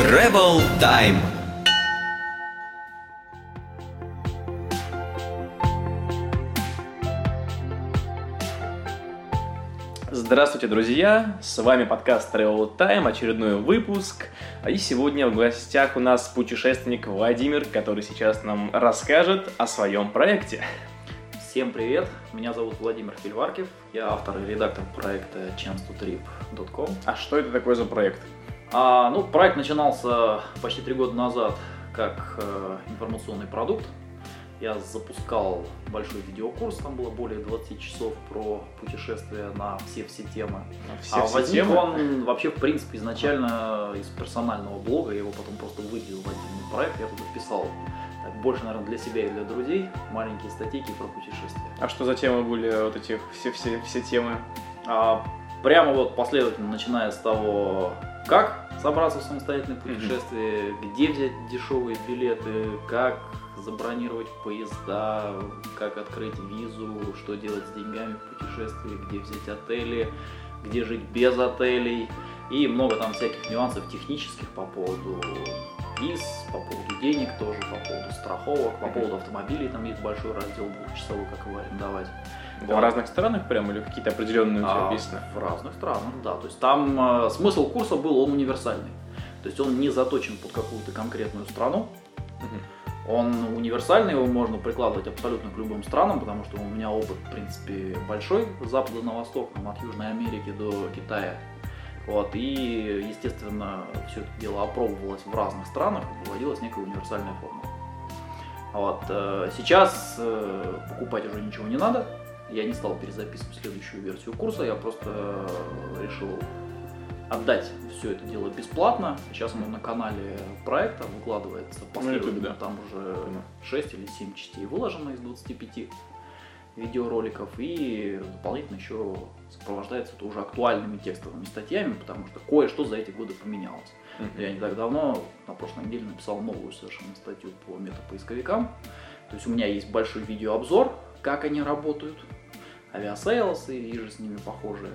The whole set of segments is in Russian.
Travel Time. Здравствуйте, друзья! С вами подкаст Travel Time, очередной выпуск. И сегодня в гостях у нас путешественник Владимир, который сейчас нам расскажет о своем проекте. Всем привет! Меня зовут Владимир Фельваркив, я автор и редактор проекта chance2trip.com. А что это такое за проект? А, ну, проект начинался почти три года назад как э, информационный продукт. Я запускал большой видеокурс, там было более 20 часов про путешествия на все-все темы. Все, а все возник темы? он вообще, в принципе, изначально из персонального блога, я его потом просто выделил в отдельный проект, я туда писал так, больше, наверное, для себя и для друзей маленькие статейки про путешествия. А что за темы были вот эти все, все, все темы? А, прямо вот последовательно, начиная с того, как собраться в самостоятельное путешествие, где взять дешевые билеты, как забронировать поезда, как открыть визу, что делать с деньгами в путешествии, где взять отели, где жить без отелей. И много там всяких нюансов технических по поводу виз, по поводу денег тоже, по поводу страховок, по поводу автомобилей, там есть большой раздел двухчасовой, как его арендовать. Это в разных странах прям или какие-то определенные у тебя А, описаны? В разных странах, да. То есть там э, смысл курса был, он универсальный. То есть он не заточен под какую-то конкретную страну. Он универсальный, его можно прикладывать абсолютно к любым странам, потому что у меня опыт, в принципе, большой, с запада на восток, там, от Южной Америки до Китая. Вот, и, естественно, все это дело опробовалось в разных странах, и выводилась некая универсальная формула. Вот, э, сейчас э, покупать уже ничего не надо. Я не стал перезаписывать следующую версию курса, я просто э, решил отдать все это дело бесплатно. Сейчас оно на канале проекта выкладывается последовательно. YouTube, да. Там уже Понял. 6 или 7 частей выложено из 25 видеороликов и дополнительно еще сопровождается это уже актуальными текстовыми статьями, потому что кое-что за эти годы поменялось. Мгм. Я не так давно, на прошлой неделе, написал новую совершенно статью по метапоисковикам. То есть у меня есть большой видеообзор, как они работают, Aviasales иже с ними похожие.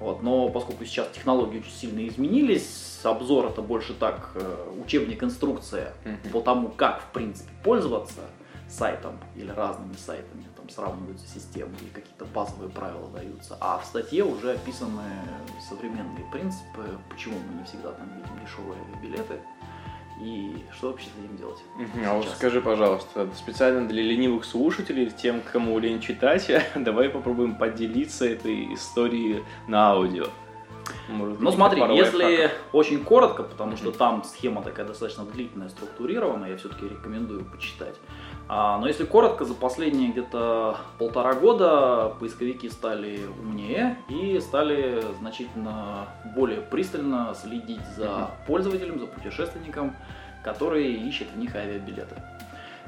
Вот, но поскольку сейчас технологии очень сильно изменились, обзор это больше так э, учебник, инструкция Мгм. по тому, как в принципе пользоваться сайтом или разными сайтами, там сравниваются системы или какие-то базовые правила даются. А в статье уже описаны современные принципы, почему мы не всегда там видим дешевые билеты и что вообще с этим делать. А вот скажи, пожалуйста, специально для ленивых слушателей, тем, кому лень читать, давай попробуем поделиться этой историей на аудио. Может, Ну смотри, если лайфхаков. очень коротко, потому что там схема такая достаточно длительная, структурированная, я все-таки рекомендую почитать. А, но если коротко, за последние где-то полтора года поисковики стали умнее и стали значительно более пристально следить за пользователем, за путешественником, который ищет в них авиабилеты.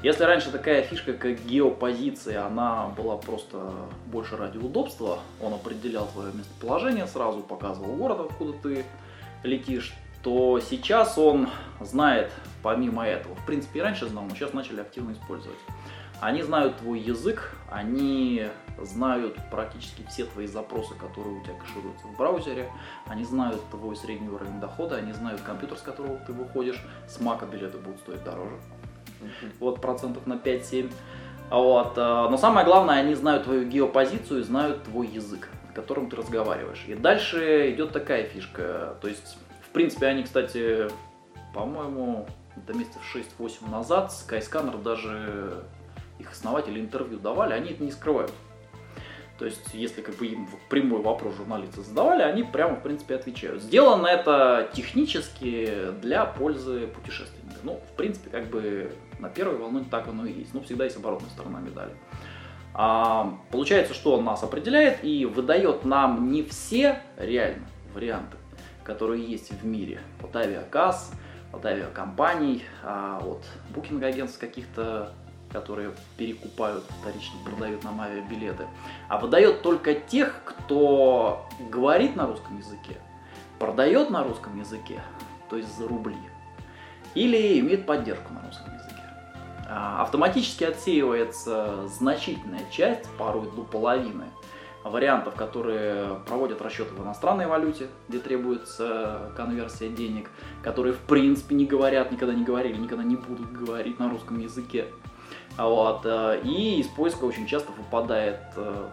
Если раньше такая фишка, как геопозиция, она была просто больше ради удобства, он определял твое местоположение, сразу показывал город, откуда ты летишь, то сейчас он знает помимо этого. В принципе, и раньше знал, но сейчас начали активно использовать. Они знают твой язык, они знают практически все твои запросы, которые у тебя кэшируются в браузере, они знают твой средний уровень дохода, они знают компьютер, с которого ты выходишь, с мака билеты будут стоить дороже Вот процентов на 5-7. Вот. э, Но самое главное, они знают твою геопозицию и знают твой язык, на котором ты разговариваешь. И дальше идет такая фишка. То есть, в принципе, они, кстати, по-моему, это месяцев 6-8 назад Skyscanner даже их основатели интервью давали, они это не скрывают. То есть, если как бы им прямой вопрос журналисты задавали, они прямо, в принципе, отвечают. Сделано это технически для пользы путешественника. Ну, в принципе, как бы на первой волне так оно и есть. Но всегда есть оборотная сторона медали. А, получается, что он нас определяет и выдает нам не все реально варианты, которые есть в мире. От авиакасс, от авиакомпаний, а от букинг-агентств каких-то, которые перекупают, вторично продают нам авиабилеты. А выдает только тех, кто говорит на русском языке, продает на русском языке, то есть за рубли, или имеет поддержку на русском языке. А, Автоматически отсеивается значительная часть, порой до половины, вариантов, которые проводят расчеты в иностранной валюте, где требуется конверсия денег, которые в принципе не говорят, никогда не говорили, никогда не будут говорить на русском языке. Вот. Э, и из поиска очень часто выпадает, э,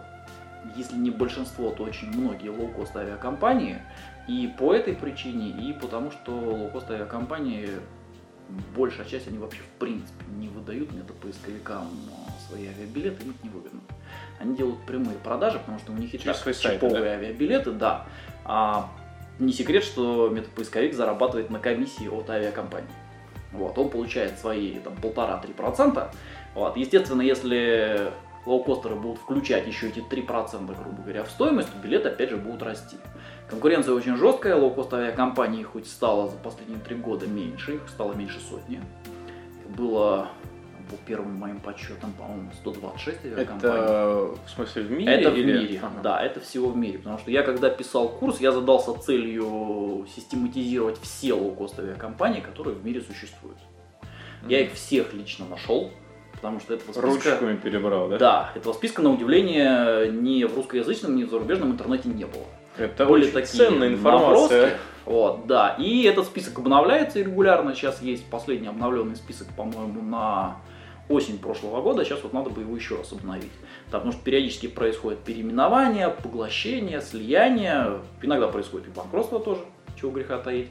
если не большинство, то очень многие лоукост авиакомпании. И по этой причине, и потому что лоукост авиакомпании большая часть, они вообще в принципе не выдают метапоисковикам свои авиабилеты, им это невыгодно. Они делают прямые продажи, потому что у них и Через так чиповые да? авиабилеты, да. А не секрет, что метапоисковик зарабатывает на комиссии от авиакомпании. Вот, он получает свои там полтора-три процента. Вот, естественно, если лоукостеры будут включать еще эти 3%, грубо говоря, в стоимость, то билеты опять же будут расти. Конкуренция очень жесткая, лоукост авиакомпаний хоть стало за последние три года меньше, их стало меньше сотни. Их было по первым моим подсчетам, по-моему, 126 авиакомпаний. Это в смысле в мире? Это в или- мире, Ага. да, это всего в мире. Потому что я когда писал курс, я задался целью систематизировать все лоукост авиакомпании, которые в мире существуют. Я их всех лично нашел, потому что этого списка... Ручками перебрал, да? Да, этого списка, на удивление, ни в русскоязычном, ни в зарубежном интернете не было. Это Были очень такие ценная информация. наброски. Вот, да. И этот список обновляется регулярно. Сейчас есть последний обновленный список, по-моему, на осень прошлого года. Сейчас вот надо бы его еще раз обновить. Потому что периодически происходит переименование, поглощение, слияние. Иногда происходит и банкротство тоже, чего греха таить.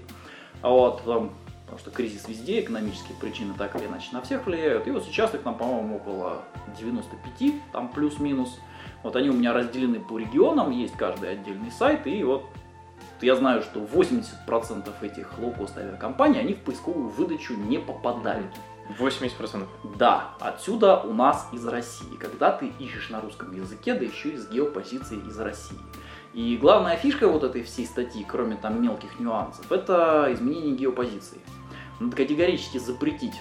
А вот, там, потому что кризис везде, экономические причины так или иначе на всех влияют. И вот сейчас их там, по-моему, около 95, там плюс-минус. Вот они у меня разделены по регионам, есть каждый отдельный сайт, и вот я знаю, что 80% этих лоукост авиакомпаний, они в поисковую выдачу не попадают. 80%. Да, отсюда у нас из России, когда ты ищешь на русском языке, да еще и с геопозицией из России. И главная фишка вот этой всей статьи, кроме там мелких нюансов, это изменение геопозиции. Надо категорически запретить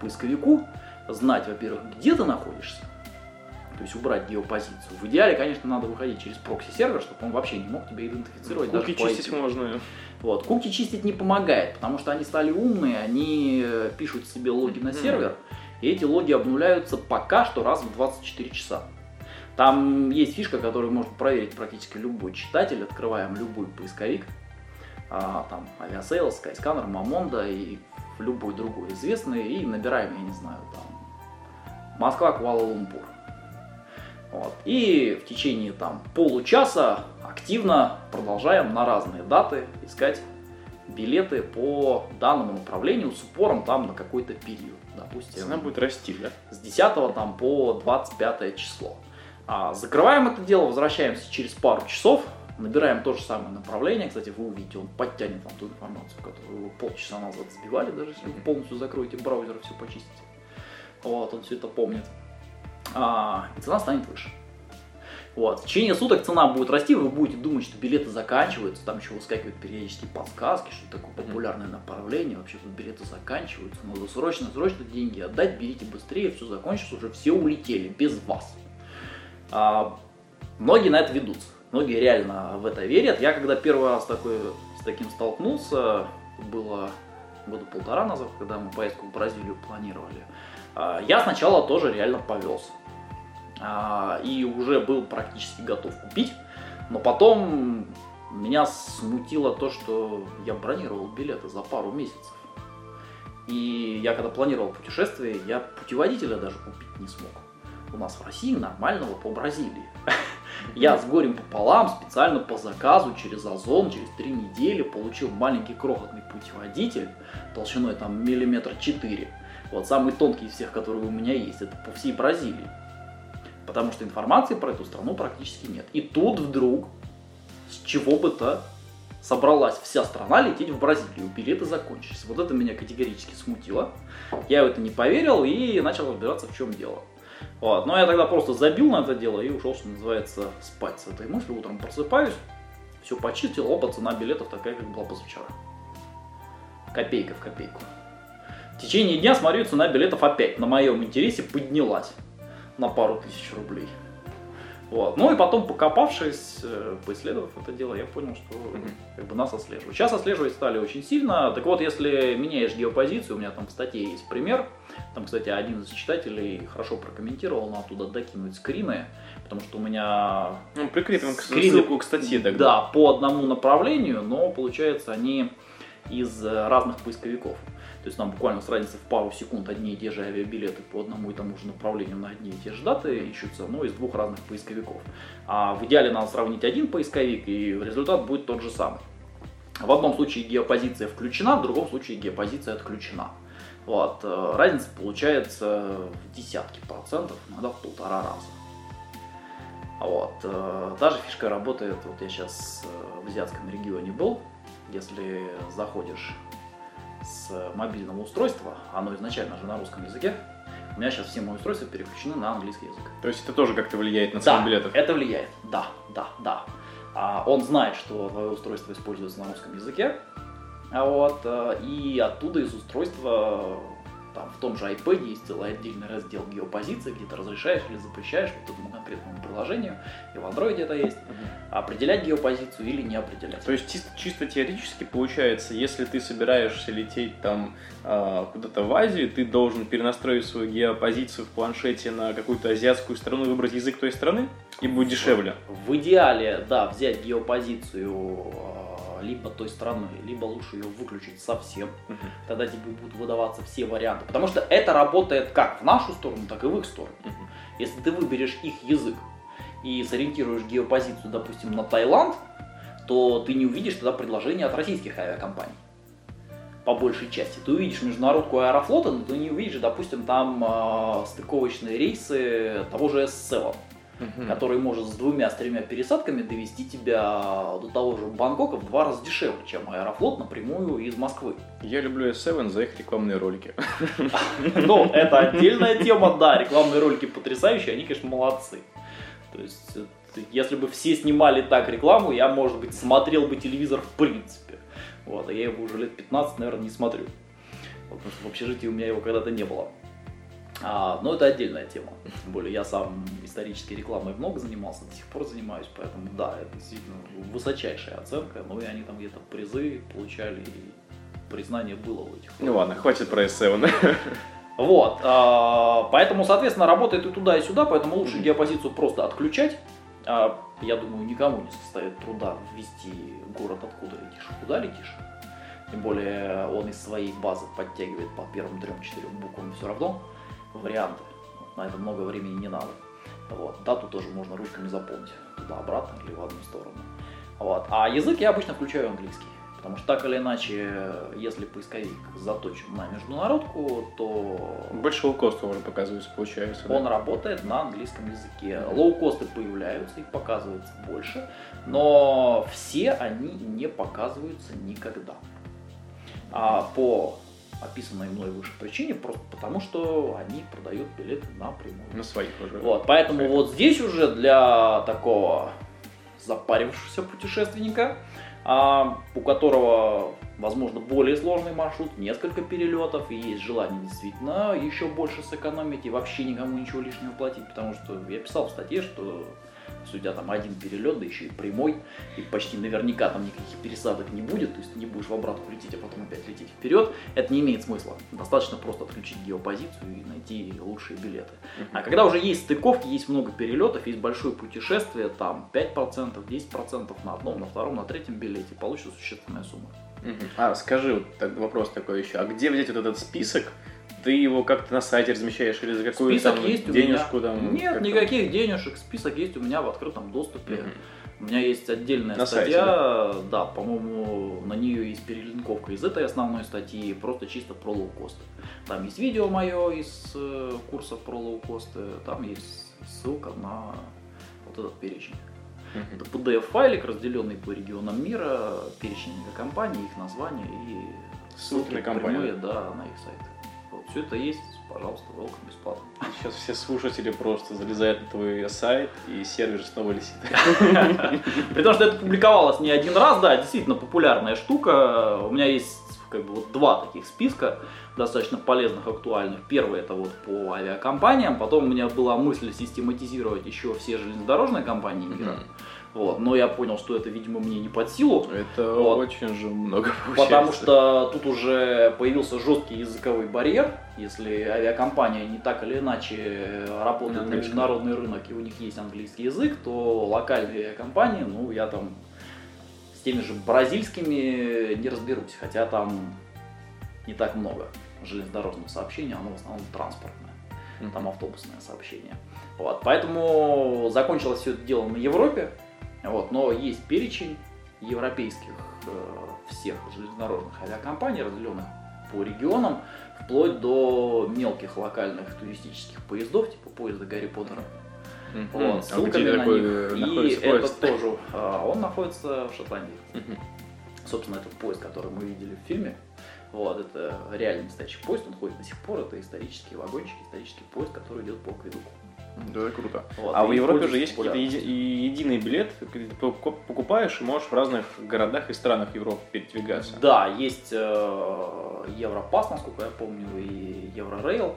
поисковику знать, во-первых, где ты находишься, то есть убрать геопозицию. В идеале, конечно, надо выходить через прокси-сервер, чтобы он вообще не мог тебя идентифицировать даже Куки по чистить IP. можно. Вот. Куки чистить не помогает, потому что они стали умные, они э, пишут себе логи на сервер, и эти логи обнуляются пока что раз в 24 часа. Там есть фишка, которую может проверить практически любой читатель, открываем любой поисковик, а, там Aviasales, Skyscanner, Mamonda и любой другой известный, и набираем, я не знаю, там Москва, Куала-Лумпур. Вот. И в течение там получаса активно продолжаем на разные даты искать билеты по данному направлению с упором там на какой-то период. Допустим, Цена будет расти, да? с 10 там по 25 число. А, закрываем это дело, возвращаемся через пару часов, набираем то же самое направление. Кстати, вы увидите, он подтянет вам ту информацию, которую вы полчаса назад сбивали, даже если вы полностью закроете браузер и все почистите. Вот, он все это помнит. А, и цена станет выше. Вот. В течение суток цена будет расти, вы будете думать, что билеты заканчиваются, там еще выскакивают периодически подсказки, что это такое популярное направление, вообще тут билеты заканчиваются, надо срочно, срочно деньги отдать, берите быстрее, все закончится, уже все улетели, без вас. А, многие на это ведутся, многие реально в это верят. Я когда первый раз такой, с таким столкнулся, было года полтора назад, когда мы поездку в Бразилию планировали, а, я сначала тоже реально повелся. А, и уже был практически готов купить. Но потом меня смутило то, что я бронировал билеты за пару месяцев. И я когда планировал путешествие, я путеводителя даже купить не смог. У нас в России нормального по Бразилии. Я с горем пополам специально по заказу через Озон через три недели получил маленький крохотный путеводитель толщиной там миллиметр четыре. Вот самый тонкий из всех, которые у меня есть, это по всей Бразилии. Потому что информации про эту страну практически нет. И тут вдруг, с чего бы то, собралась вся страна лететь в Бразилию. Билеты закончились. Вот это меня категорически смутило. Я в это не поверил и начал разбираться, в чем дело. Вот. Но я тогда просто забил на это дело и ушел, что называется, спать с этой мыслью. Утром просыпаюсь, все почистил, опа, цена билетов такая, как была позавчера. Копейка в копейку. В течение дня, смотрю, цена билетов опять на моем интересе поднялась на пару тысяч рублей. Вот. Ну и потом, покопавшись, э, поисследовав это дело, я понял, что как бы нас отслеживают. Сейчас отслеживать стали очень сильно. Так вот, если меняешь геопозицию, у меня там в статье есть пример. Там, кстати, один из читателей хорошо прокомментировал, но оттуда докинуть скрины, потому что у меня... Ну, прикрепим скрины, ссылку к статье тогда. Да, по одному направлению, но получается они из разных поисковиков. То есть нам буквально с разницей в пару секунд одни и те же авиабилеты по одному и тому же направлению на одни и те же даты ищутся, но из двух разных поисковиков. А в идеале надо сравнить один поисковик, и результат будет тот же самый. В одном случае геопозиция включена, в другом случае геопозиция отключена. Вот. Э, разница получается в десятки процентов, иногда в полтора раза. Вот. Э, та же фишка работает, вот я сейчас э, в Азиатском регионе был, если заходишь с мобильного устройства, оно изначально же на русском языке, у меня сейчас все мои устройства переключены на английский язык. То есть это тоже как-то влияет на цену да, билетов? это влияет, да, да, да. А он знает, что твое устройство используется на русском языке, а вот, э, и оттуда из устройства там в том же iPad есть целый отдельный раздел геопозиции, где ты разрешаешь или запрещаешь вот этому конкретному приложению, и в Android это есть, определять геопозицию или не определять. То есть чисто, чисто теоретически получается, если ты собираешься лететь там э, куда-то в Азию, ты должен перенастроить свою геопозицию в планшете на какую-то азиатскую страну, выбрать язык той страны, и будет дешевле. В идеале, да, взять геопозицию либо той страны, либо лучше ее выключить совсем. Угу. Тогда тебе будут выдаваться все варианты. Потому что это работает как в нашу сторону, так и в их сторону. Угу. Если ты выберешь их язык и сориентируешь геопозицию, допустим, на Таиланд, то ты не увидишь тогда предложения от российских авиакомпаний по большей части. Ты увидишь международку аэрофлота, но ты не увидишь, допустим, там э, стыковочные рейсы того же S7 угу. который может с двумя, с тремя пересадками довести тебя до того же Бангкока в два раза дешевле, чем Аэрофлот напрямую из Москвы. Я люблю S7 за их рекламные ролики. Ну, это отдельная тема, да, рекламные ролики потрясающие, они, конечно, молодцы. То есть, если бы все снимали так рекламу, я, может быть, смотрел бы телевизор в принципе. Вот, а я его уже лет 15, наверное, не смотрю. Вот, потому что в общежитии у меня его когда-то не было. А, но это отдельная тема. Тем более я сам исторической рекламой много занимался, до сих пор занимаюсь, поэтому да, это действительно высочайшая оценка. Ну и они там где-то призы получали, и признание было у этих. Ну ладно, хватит про S7. Вот, а, поэтому, соответственно, работает и туда, и сюда, поэтому лучше геопозицию просто отключать. А, я думаю, никому не составит труда ввести город, откуда летишь, куда летишь. Тем более он из своей базы подтягивает по первым трем-четырем буквам все равно варианты. На это много времени не надо. Вот. Дату тоже можно ручками заполнить. Туда-обратно или в одну сторону. Вот. А язык я обычно включаю английский. Потому что так или иначе, если поисковик заточен на международку, то... Больше лоукостов уже показывается, получается. Он да? работает на английском языке. Лоукосты появляются, их показывается больше, но все они не показываются никогда. А по описанной мной выше причине, просто потому что они продают билеты напрямую. На своих уже. Вот, поэтому вот здесь уже для такого запарившегося путешественника, а, у которого, возможно, более сложный маршрут, несколько перелетов, и есть желание действительно еще больше сэкономить и вообще никому ничего лишнего платить, потому что я писал в статье, что тебя там один перелет, да еще и прямой, и почти наверняка там никаких пересадок не будет, то есть ты не будешь в обратку лететь, а потом опять лететь вперед, это не имеет смысла. Достаточно просто отключить геопозицию и найти лучшие билеты. А когда уже есть стыковки, есть много перелетов, есть большое путешествие, там 5%, 10% на одном, на втором, на третьем билете, получится существенная сумма. А, скажи, вот так, вопрос такой еще, а где взять вот этот список ты его как-то на сайте размещаешь или за какую-то там есть денежку там? Нет, никаких денежек. Список есть у меня в открытом доступе. Угу. У меня есть отдельная на статья, сайте, да, да по-моему, на нее есть перелинковка из этой основной статьи, просто чисто про лоукосты. Там есть видео мое из э, курсов про лоукосты, там есть ссылка на вот этот перечень. Uh-huh. Это PDF-файлик, разделенный по регионам мира, перечень компаний, их названия и ссылки, ссылки на компанию, да, на их сайт. Все это есть, пожалуйста, welcome бесплатно. Сейчас все слушатели просто залезают на твой сайт, и сервер снова лисит. При том, что это публиковалось не один раз, да, действительно популярная штука. У меня есть как бы вот два таких списка достаточно полезных, актуальных. Первый это вот по авиакомпаниям, потом у меня была мысль систематизировать еще все железнодорожные компании мира. Вот, но я понял, что это, видимо, мне не под силу. Это Вот. очень же много получается. Потому что тут уже появился жесткий языковой барьер. Если авиакомпания не так или иначе работает На международный рынок и у них есть английский язык, то локальные авиакомпании, ну, я там с теми же бразильскими не разберусь, хотя там не так много железнодорожного сообщения, оно в основном транспортное Мгм. там автобусное сообщение. Вот, поэтому закончилось все это дело на Европе, вот, но есть перечень европейских э, всех железнодорожных авиакомпаний, разделенных по регионам, вплоть до мелких локальных туристических поездов, типа поезда Гарри Поттера. Мгм. Вот, А ссылками где на них. И поезд? тоже, а, он находится в Шотландии. Мгм. Собственно, этот поезд, который мы видели в фильме, вот, это реальный настоящий поезд, он ходит до сих пор, это исторический вагончик, исторический поезд, который идет по акведуку. Да, это круто. Вот, а в Европе пользуется же есть какие-то еди- единый билет, покупаешь и можешь в разных городах и странах Европы передвигаться. Да, есть э, Европас, насколько я помню, и Еврорейл.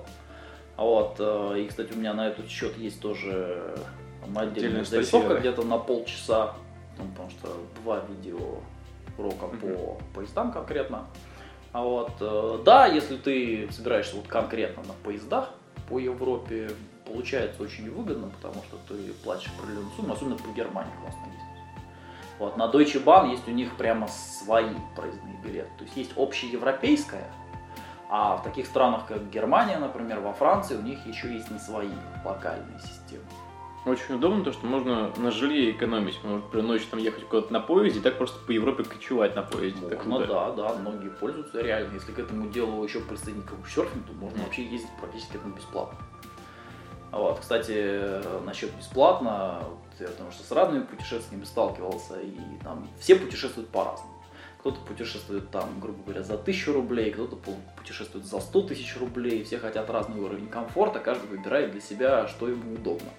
Вот, э, и, кстати, у меня на этот счет есть тоже Отдельная зарисовка да? где-то на полчаса, ну, потому что два видео урока Мгм. по поездам конкретно. А вот, э, да, если ты собираешься вот конкретно на поездах по Европе, получается очень выгодно, потому что ты платишь определенную сумму, особенно по Германии классно есть. Вот, на Deutsche Bahn есть у них прямо свои проездные билеты. То есть есть общеевропейская, а в таких странах, как Германия, например, во Франции, у них еще есть не свои локальные системы. Очень удобно, то, что можно на жилье экономить. Можно, например, ночью там ехать куда-то на поезде и так просто по Европе кочевать на поезде. Это Ну круто. да, да, многие пользуются реально. Если к этому делу еще присоединить каучсерфинг, то можно вообще ездить практически этому бесплатно. Вот, кстати, насчет бесплатно, вот я потому что с разными путешественниками сталкивался, и там все путешествуют по-разному. Кто-то путешествует там, грубо говоря, за тысячу рублей, кто-то пу- путешествует за 100 тысяч рублей, все хотят разный уровень комфорта, каждый выбирает для себя, что ему удобно.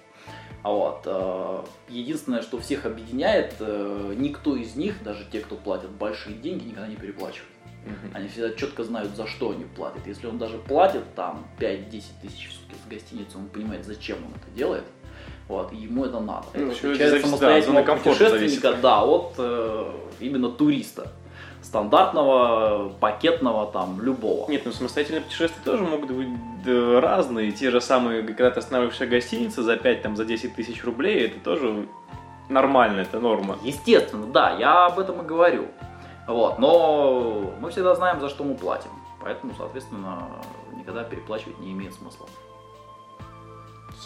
А вот, э, единственное, что всех объединяет, э, никто из них, даже те, кто платят большие деньги, никогда не переплачивает. Мгм. Они всегда четко знают, за что они платят. Если он даже платит там 5-10 тысяч в сутки за гостиницу, он понимает, зачем он это делает. Вот, и ему это надо. Ну, это отличает да, самостоятельного комфорта путешественника, да, от э, именно туриста. Стандартного, пакетного, там, любого. Нет, ну самостоятельные путешествия тоже могут быть да, разные. Те же самые, когда ты останавливаешься в гостинице за 5, там, за 10 тысяч рублей, это тоже нормально, это норма. Естественно, да, я об этом и говорю. Вот, но мы всегда знаем, за что мы платим. Поэтому, соответственно, никогда переплачивать не имеет смысла.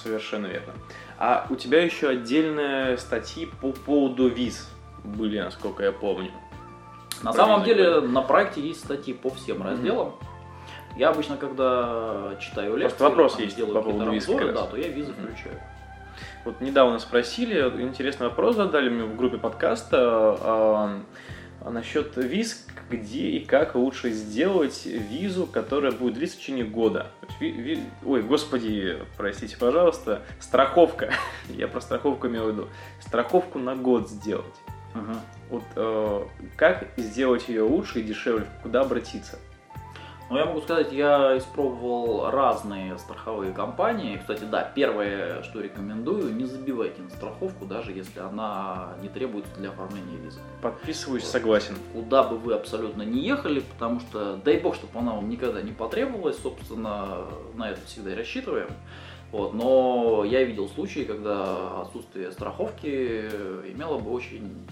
Совершенно верно. А у тебя еще отдельные статьи по поводу виз были, насколько я помню. На самом деле на проекте есть статьи по всем разделам. Я обычно, когда читаю лекции, Просто вопрос там, есть делаю по поводу виз раз. да, то я визы Мгм. включаю. Вот недавно спросили, интересный вопрос задали мне в группе подкаста а, а, насчет виз, где и как лучше сделать визу, которая будет длиться в течение года. Ви- ви- Ой, господи, простите, пожалуйста, страховка. Я про страховку имел в виду. Страховку на год сделать. Вот э, как сделать ее лучше и дешевле, куда обратиться? Ну, я могу сказать, я испробовал разные страховые компании. Кстати, да, первое, что рекомендую, не забивайте на страховку, даже если она не требуется для оформления визы. Подписываюсь, согласен. Куда бы вы абсолютно не ехали, потому что, дай бог, чтобы она вам никогда не потребовалась, собственно, на это всегда и рассчитываем. Вот, но я видел случаи, когда отсутствие страховки имело бы очень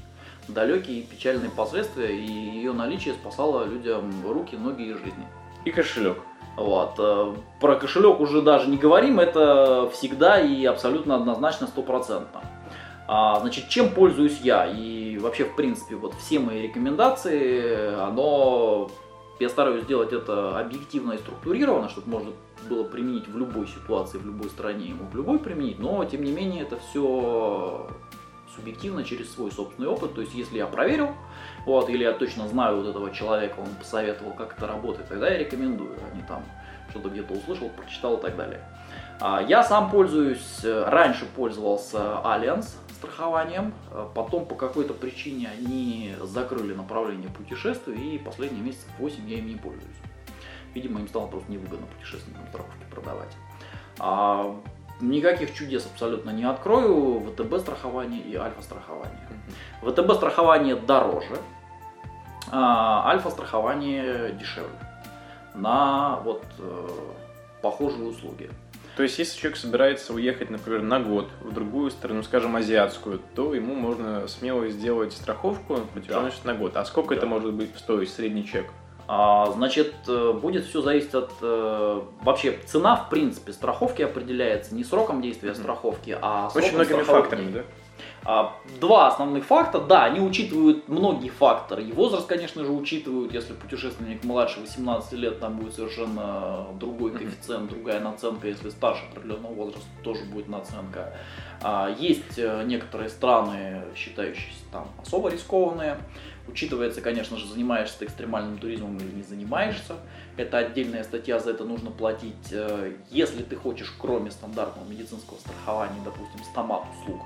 далекие и печальные последствия, и ее наличие спасало людям руки, ноги и жизни. И кошелек. Вот. э, Про кошелек уже даже не говорим, это всегда и абсолютно однозначно стопроцентно. А, значит, чем пользуюсь я? И вообще, в принципе, вот все мои рекомендации, оно, я стараюсь сделать это объективно и структурированно, чтобы можно было применить в любой ситуации, в любой стране, ему в любой применить, но, тем не менее, это все субъективно через свой собственный опыт. То есть, если я проверил, вот, или я точно знаю вот этого человека, он посоветовал, как это работает, тогда я рекомендую, а не там что-то где-то услышал, прочитал и так далее. А, я сам пользуюсь, э, раньше пользовался Альянс страхованием, э, потом по какой-то причине они закрыли направление путешествий, и последние месяцев 8 я им не пользуюсь. Видимо, им стало просто невыгодно путешественникам страховки продавать. Никаких чудес абсолютно не открою. ВТБ страхование и альфа страхование. ВТБ страхование дороже, а альфа страхование дешевле на вот э, похожие услуги. То есть, если человек собирается уехать, например, на год в другую страну, скажем, азиатскую, то ему можно смело сделать страховку на протяженность да. на год. А сколько да. это может быть стоить средний чек? А, значит, э, будет все зависеть от... Э, вообще, цена, в принципе, страховки определяется не сроком действия страховки, а сроком Очень многими факторами, да? А, два основных факта, да, они учитывают многие факторы. И возраст, конечно же, учитывают, если путешественник младше 18 лет, там будет совершенно другой коэффициент, другая наценка, если старше определенного возраста, тоже будет наценка. А, есть э, некоторые страны, считающиеся там особо рискованные. Учитывается, конечно же, занимаешься ты экстремальным туризмом или не занимаешься. Это отдельная статья, за это нужно платить. Э, если ты хочешь, кроме стандартного медицинского страхования, допустим, стомат услуг,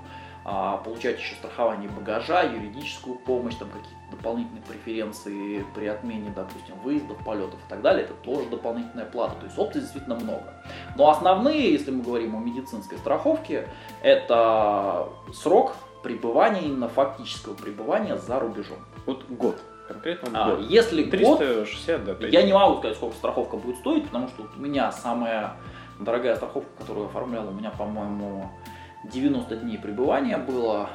а, получать еще страхование багажа, юридическую помощь, там какие-то дополнительные преференции при отмене, допустим, выездов, полетов и так далее, это тоже дополнительная плата. То есть опций действительно много. Но основные, если мы говорим о медицинской страховке, это срок пребывания, именно фактического пребывания за рубежом. Вот год. Конкретно а, год. Если 360, год, да, я не могу сказать, сколько страховка будет стоить, потому что у меня самая дорогая страховка, которую я оформлял, у меня, по-моему, 90 дней пребывания было.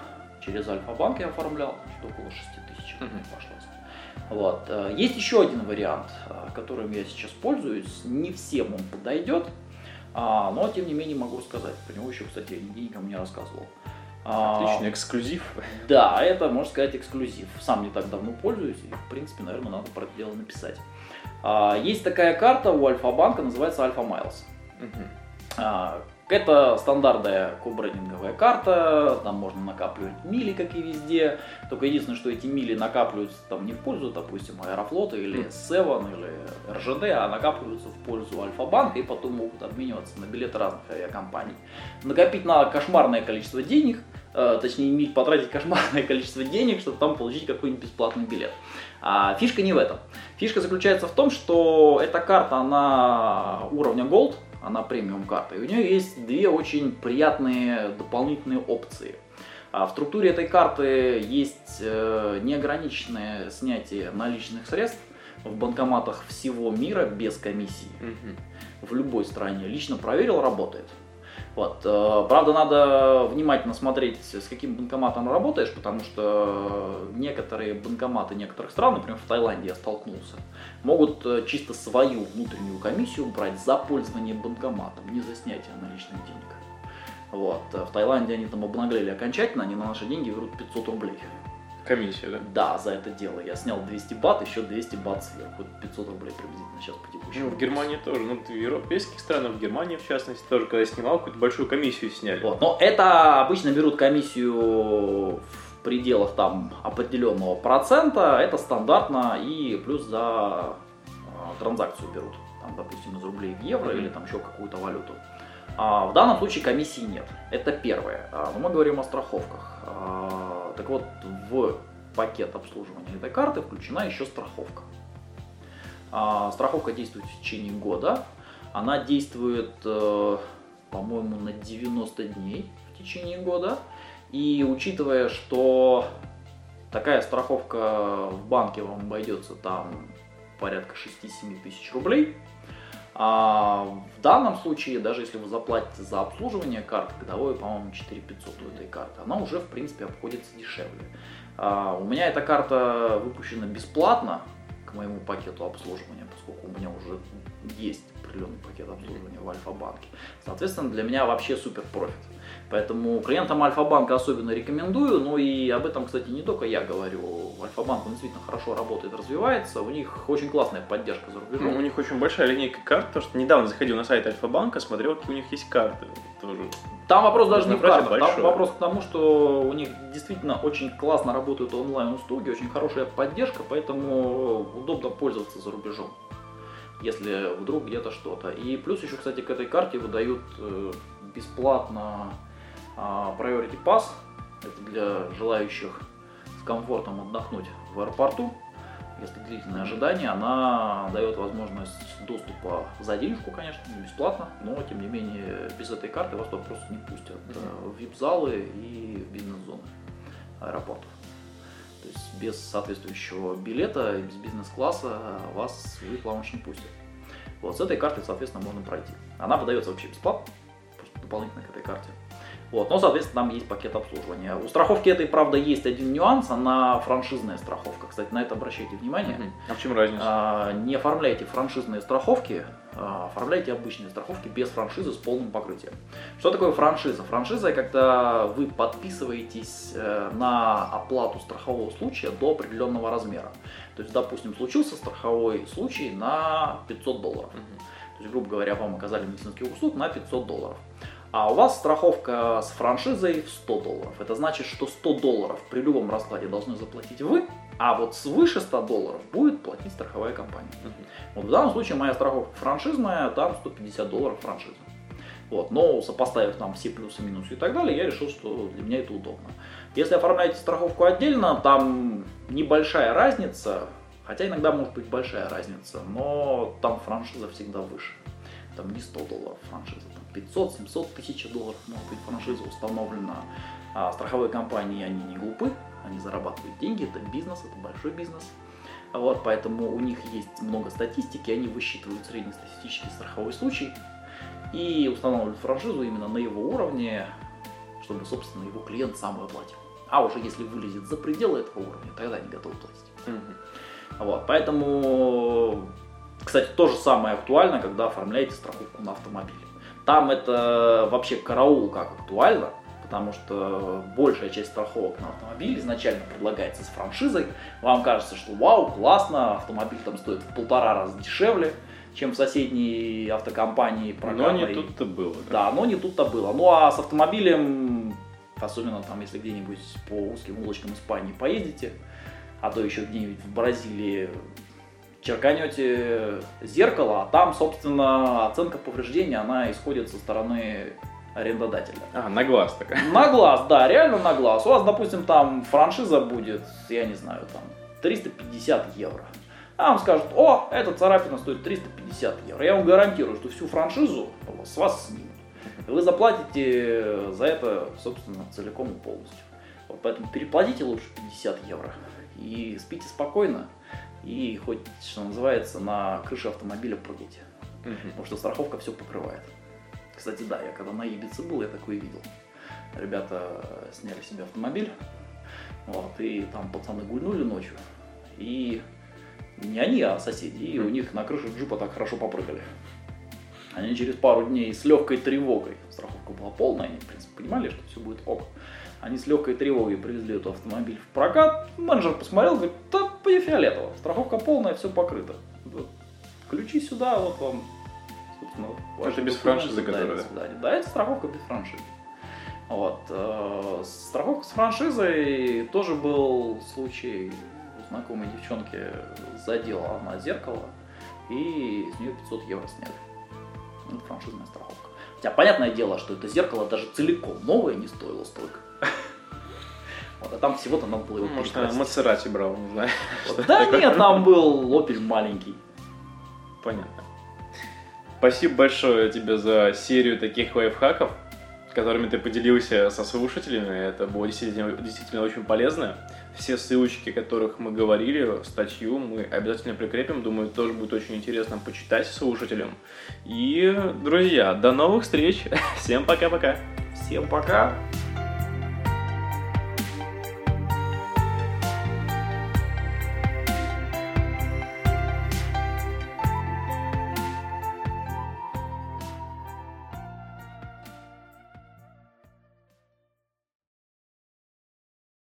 Через Альфа-банк я оформлял, что около 6 тысяч угу. обошлось. Вот. Э, есть еще один вариант, э, которым я сейчас пользуюсь. Не всем он подойдет, а, но тем не менее могу сказать. Про него еще, кстати, нигде никому не рассказывал. А, Отличный эксклюзив. Да, это, можно сказать, эксклюзив. Сам не так давно пользуюсь, и, в принципе, наверное, надо про это дело написать. А, есть такая карта у Альфа-банка, называется Альфа Майлз. Угу. Это стандартная кобрендинговая карта, там можно накапливать мили, как и везде. Только единственное, что эти мили накапливаются там не в пользу, допустим, Аэрофлота или Севен или РЖД, а накапливаются в пользу Альфа-банка и потом могут обмениваться на билеты разных авиакомпаний. Накопить надо кошмарное количество денег, точнее миль потратить кошмарное количество денег, чтобы там получить какой-нибудь бесплатный билет. А фишка не в этом. Фишка заключается в том, что эта карта, она уровня Gold, она премиум карта. И у нее есть две очень приятные дополнительные опции. А в структуре этой карты есть э, неограниченное снятие наличных средств в банкоматах всего мира без комиссии. Угу. В любой стране. Лично проверил, работает. Вот. Э, правда, надо внимательно смотреть, с каким банкоматом работаешь, потому что некоторые банкоматы некоторых стран, например, в Таиланде я столкнулся, могут э, чисто свою внутреннюю комиссию брать за пользование банкоматом, не за снятие наличных денег. Вот. В Таиланде они там обнаглели окончательно, они на наши деньги берут 500 рублей. Комиссия, да? Да, за это дело. Я снял 200 бат, еще 200 бат сверху. 500 рублей приблизительно сейчас по текущему. Ну, в Германии тоже. Ну, в европейских странах, в Германии, в частности, тоже, когда я снимал, какую-то большую комиссию сняли. Вот. Но это обычно берут комиссию в пределах там определенного процента. Это стандартно. И плюс за а, транзакцию берут. Там, допустим, из рублей в евро mm-hmm. или там еще какую-то валюту. А в данном случае комиссии нет. Это первое. А, но мы говорим о страховках. А, так вот, в пакет обслуживания этой карты включена еще страховка. Страховка действует в течение года. Она действует, э, по-моему, на 90 дней в течение года. И учитывая, что такая страховка в банке вам обойдется там порядка 6-7 тысяч рублей, а в данном случае, даже если вы заплатите за обслуживание карты, годовое, по-моему, 4 500 у этой карты, она уже, в принципе, обходится дешевле. А у меня эта карта выпущена бесплатно к моему пакету обслуживания, поскольку у меня уже есть определенный пакет обслуживания в Альфа-банке. Соответственно, для меня вообще супер профит. Поэтому клиентам Альфа-банка особенно рекомендую. Ну и об этом, кстати, не только я говорю. Альфа-банк действительно хорошо работает, развивается. У них очень классная поддержка за рубежом. Ну, у них очень большая линейка карт, потому что недавно заходил на сайт Альфа-банка, смотрел, какие у них есть карты. Тоже там вопрос даже не в картах, там вопрос к тому, что у них действительно очень классно работают онлайн-услуги, очень хорошая поддержка, поэтому удобно пользоваться за рубежом. если вдруг где-то что-то. И плюс еще, кстати, к этой карте выдают э, бесплатно Priority Pass. Это для желающих с комфортом отдохнуть в аэропорту. Если длительное ожидание, она дает возможность доступа за денежку, конечно, не бесплатно, но тем не менее без этой карты вас туда просто не пустят э, в вип-залы и в бизнес-зоны аэропортов. То есть без соответствующего билета, без бизнес-класса вас в вип-лаунж не пустят. Вот с этой картой, соответственно, можно пройти. Она выдается вообще бесплатно, просто дополнительно к этой карте. Вот, но, соответственно, там есть пакет обслуживания. У страховки этой, правда, есть один нюанс, она франшизная страховка. Кстати, на это обращайте внимание. А в чем разница? А, не оформляйте франшизные страховки, а, оформляйте обычные страховки без франшизы с полным покрытием. Что такое франшиза? Франшиза – когда вы подписываетесь э, на оплату страхового случая до определенного размера. То есть, допустим, случился страховой случай на 500 долларов. То есть, грубо говоря, вам оказали медицинских услуг на 500 долларов. А у вас страховка с франшизой в 100 долларов. Это значит, что 100 долларов при любом раскладе должны заплатить вы, а вот свыше 100 долларов будет платить страховая компания. Вот в данном случае моя страховка франшизная, там 150 долларов франшиза. Вот, но сопоставив там все плюсы, минусы и так далее, я решил, что для меня это удобно. Если оформляете страховку отдельно, там небольшая разница, хотя иногда может быть большая разница, но там франшиза всегда выше. Там не 100 долларов франшиза, 500, 700 тысяч долларов может быть франшиза установлена. А страховые компании, они не глупы, они зарабатывают деньги, это бизнес, это большой бизнес. Вот, поэтому у них есть много статистики, они высчитывают среднестатистический страховой случай и устанавливают франшизу именно на его уровне, чтобы, собственно, его клиент сам оплатил. А уже если вылезет за пределы этого уровня, тогда они готовы платить. Mm-hmm. Вот, поэтому, кстати, то же самое актуально, когда оформляете страховку на автомобиль. Там это вообще караул как актуально, потому что большая часть страховок на автомобиль изначально предлагается с франшизой. Вам кажется, что вау, классно, автомобиль там стоит в полтора раза дешевле, чем в соседней автокомпании. Но не тут-то было. Да, да но не тут-то было. Ну а с автомобилем, особенно там, если где-нибудь по узким улочкам Испании поедете, а то еще где-нибудь в Бразилии черканете зеркало, а там, собственно, оценка повреждения, она исходит со стороны арендодателя. А, на глаз такая. На глаз, да, реально на глаз. У вас, допустим, там франшиза будет, я не знаю, там 350 евро. А вам скажут, о, эта царапина стоит 350 евро. Я вам гарантирую, что всю франшизу с вас снимут. Вы заплатите за это, собственно, целиком и полностью. Вот поэтому переплатите лучше 50 евро и спите спокойно и хоть, что называется, на крыше автомобиля прыгайте. Угу. Потому что страховка все покрывает. Кстати, да, я когда на Ибице был, я такое видел. Ребята сняли себе автомобиль, вот, и там пацаны гульнули ночью, и не они, а соседи, и у них на крыше джипа так хорошо попрыгали. Они через пару дней с легкой тревогой, страховка была полная, они, в принципе, понимали, что все будет ок. Они с легкой тревогой привезли этот автомобиль в прокат. Менеджер посмотрел, говорит, да по фиолетово, страховка полная, все покрыто. Ключи сюда, вот вам, собственно, Это без франшизы, которая, да? Да, это страховка без франшизы. Вот. Э, страховка с франшизой тоже был случай у знакомой девчонки задела она зеркало и с нее 500 евро сняли. Это франшизная страховка. Хотя понятное дело, что это зеркало даже целиком новое не стоило столько. Вот, а там всего-то надо было его Может. Мацерати брал, не знаю. Вот, да нет, там был Opel маленький. Понятно. Спасибо большое тебе за серию таких лайфхаков, которыми ты поделился со слушателями. Это было действительно, действительно очень полезно. Все ссылочки, о которых мы говорили, статью мы обязательно прикрепим. Думаю, тоже будет очень интересно почитать слушателям. И, друзья, до новых встреч. Всем пока-пока. Всем пока.